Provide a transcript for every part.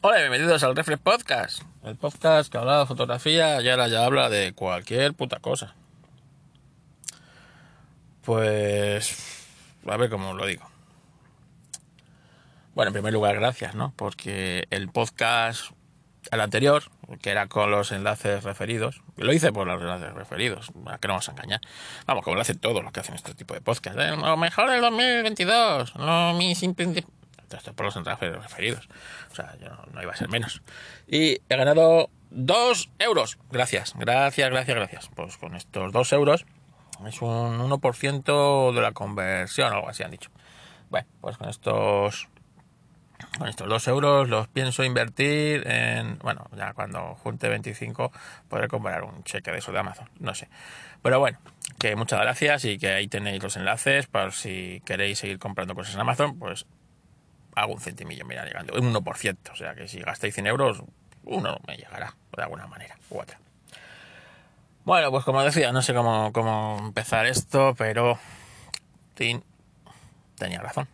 Hola, bienvenidos al Reflex Podcast. El podcast que hablaba de fotografía y ahora ya habla de cualquier puta cosa. Pues. A ver cómo lo digo. Bueno, en primer lugar, gracias, ¿no? Porque el podcast, el anterior, que era con los enlaces referidos, lo hice por los enlaces referidos, ¿a qué no vamos a engañar? Vamos, como lo hacen todos los que hacen este tipo de podcast. ¿eh? Lo mejor del 2022, no mi simple esto por los enlaces referidos. O sea, yo no, iba a ser menos. Y he ganado 2 euros. Gracias, gracias, gracias, gracias. Pues con estos 2 euros es un 1% de la conversión, algo así han dicho. Bueno, pues con estos con estos 2 euros los pienso invertir en, bueno, ya cuando junte 25 podré comprar un cheque de eso de Amazon, no sé. Pero bueno, que muchas gracias y que ahí tenéis los enlaces para si queréis seguir comprando cosas en Amazon, pues un centimillo, mira, llegando, un 1%, o sea que si gastáis 100 euros, uno me llegará, de alguna manera, u otra. Bueno, pues como decía, no sé cómo, cómo empezar esto, pero Tim tenía razón.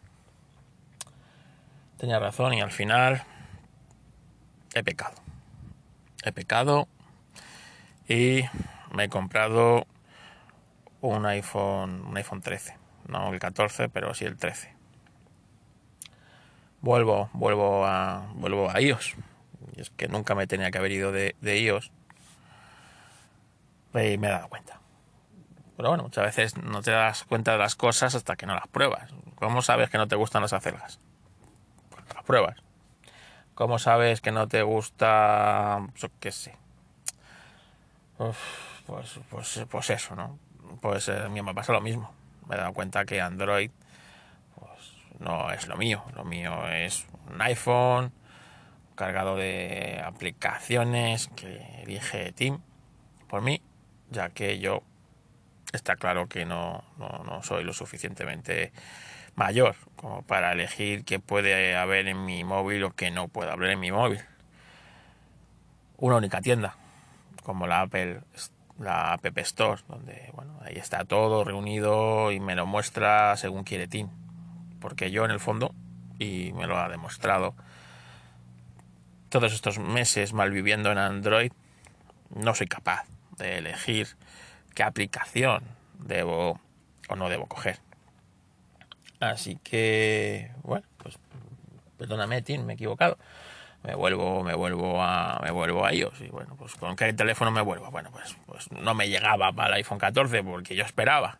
Tenía razón y al final he pecado. He pecado y me he comprado un iPhone, un iPhone 13. No el 14, pero sí el 13 vuelvo, vuelvo a, vuelvo a iOS. Y es que nunca me tenía que haber ido de, de iOS. Y me he dado cuenta. Pero bueno, muchas veces no te das cuenta de las cosas hasta que no las pruebas. ¿Cómo sabes que no te gustan las acelgas? Pues las pruebas. ¿Cómo sabes que no te gusta, yo qué sé? pues, pues, pues eso, ¿no? Pues a mí me pasa lo mismo. Me he dado cuenta que Android no es lo mío. Lo mío es un iPhone cargado de aplicaciones que elige Tim por mí, ya que yo está claro que no, no, soy lo suficientemente mayor como para elegir qué puede haber en mi móvil o qué no puede haber en mi móvil. Una única tienda, como la Apple, la App Store, donde bueno, ahí está todo reunido y me lo muestra según quiere Tim porque yo en el fondo, y me lo ha demostrado todos estos meses malviviendo en Android, no soy capaz de elegir qué aplicación debo o no debo coger. Así que, bueno, pues perdóname, Tim, me he equivocado. Me vuelvo, me vuelvo a, me vuelvo a iOS y bueno, pues con qué teléfono me vuelvo. Bueno, pues, pues no me llegaba para el iPhone 14 porque yo esperaba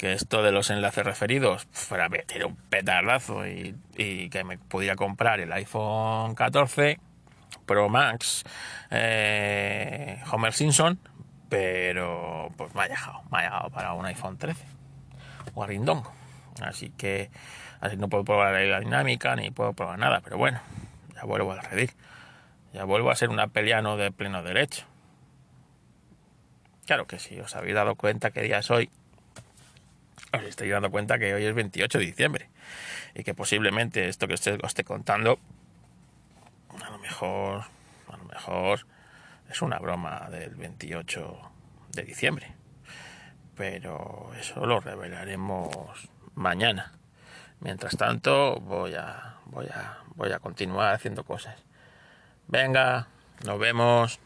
que esto de los enlaces referidos fuera meter un petardazo y, que me pudiera comprar el iPhone 14 Pro Max eh, Homer Simpson, pero pues me ha llegado, me ha llegado para un iPhone 13 o Rindongo. Así que así no puedo probar la dinámica ni puedo probar nada, pero bueno, ya vuelvo a redir. Ya vuelvo a ser una peliano de pleno derecho. Claro que sí, os habéis dado cuenta que día os estoy dando cuenta que hoy es 28 de diciembre y que posiblemente esto que os esté contando a lo mejor a lo mejor es una broma del 28 de diciembre. Pero eso lo revelaremos mañana. Mientras tanto voy a voy a voy a continuar haciendo cosas. Venga nos vemos